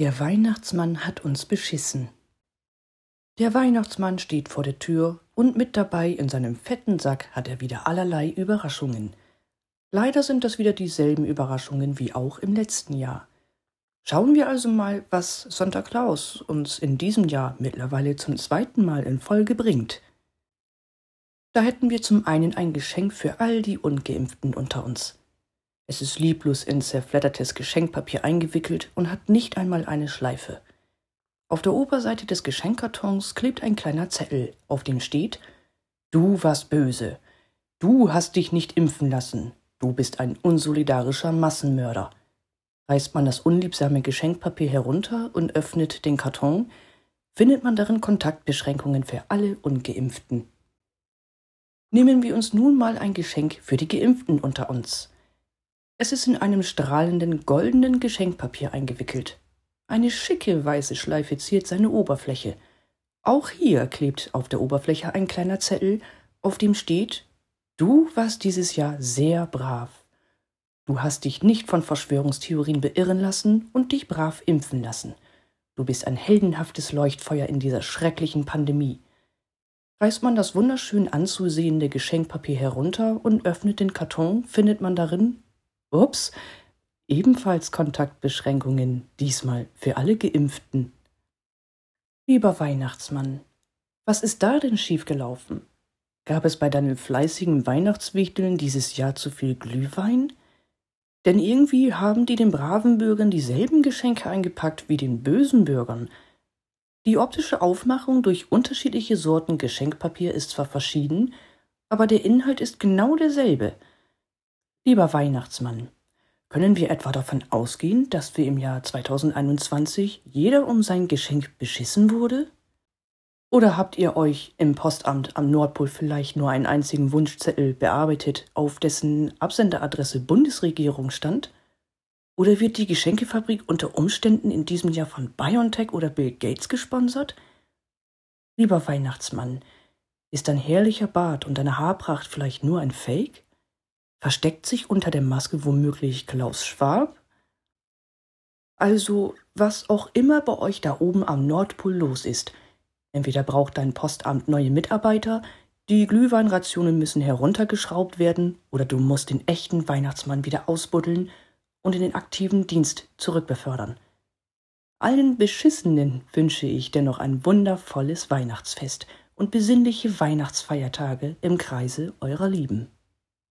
Der Weihnachtsmann hat uns beschissen. Der Weihnachtsmann steht vor der Tür und mit dabei in seinem fetten Sack hat er wieder allerlei Überraschungen. Leider sind das wieder dieselben Überraschungen wie auch im letzten Jahr. Schauen wir also mal, was Santa Claus uns in diesem Jahr mittlerweile zum zweiten Mal in Folge bringt. Da hätten wir zum einen ein Geschenk für all die Ungeimpften unter uns. Es ist lieblos in zerfleddertes Geschenkpapier eingewickelt und hat nicht einmal eine Schleife. Auf der Oberseite des Geschenkkartons klebt ein kleiner Zettel, auf dem steht Du warst böse. Du hast dich nicht impfen lassen. Du bist ein unsolidarischer Massenmörder. Reißt man das unliebsame Geschenkpapier herunter und öffnet den Karton, findet man darin Kontaktbeschränkungen für alle Ungeimpften. Nehmen wir uns nun mal ein Geschenk für die Geimpften unter uns. Es ist in einem strahlenden goldenen Geschenkpapier eingewickelt. Eine schicke weiße Schleife ziert seine Oberfläche. Auch hier klebt auf der Oberfläche ein kleiner Zettel, auf dem steht Du warst dieses Jahr sehr brav. Du hast dich nicht von Verschwörungstheorien beirren lassen und dich brav impfen lassen. Du bist ein heldenhaftes Leuchtfeuer in dieser schrecklichen Pandemie. Reißt man das wunderschön anzusehende Geschenkpapier herunter und öffnet den Karton, findet man darin Ups, ebenfalls Kontaktbeschränkungen, diesmal für alle Geimpften. Lieber Weihnachtsmann, was ist da denn schiefgelaufen? Gab es bei deinen fleißigen Weihnachtswichteln dieses Jahr zu viel Glühwein? Denn irgendwie haben die den braven Bürgern dieselben Geschenke eingepackt wie den bösen Bürgern. Die optische Aufmachung durch unterschiedliche Sorten Geschenkpapier ist zwar verschieden, aber der Inhalt ist genau derselbe – Lieber Weihnachtsmann, können wir etwa davon ausgehen, dass wir im Jahr 2021 jeder um sein Geschenk beschissen wurde? Oder habt ihr euch im Postamt am Nordpol vielleicht nur einen einzigen Wunschzettel bearbeitet, auf dessen Absenderadresse Bundesregierung stand? Oder wird die Geschenkefabrik unter Umständen in diesem Jahr von BioNTech oder Bill Gates gesponsert? Lieber Weihnachtsmann, ist dein herrlicher Bart und deine Haarpracht vielleicht nur ein Fake? Versteckt sich unter der Maske womöglich Klaus Schwab? Also, was auch immer bei euch da oben am Nordpol los ist, entweder braucht dein Postamt neue Mitarbeiter, die Glühweinrationen müssen heruntergeschraubt werden, oder du musst den echten Weihnachtsmann wieder ausbuddeln und in den aktiven Dienst zurückbefördern. Allen Beschissenen wünsche ich dennoch ein wundervolles Weihnachtsfest und besinnliche Weihnachtsfeiertage im Kreise eurer Lieben.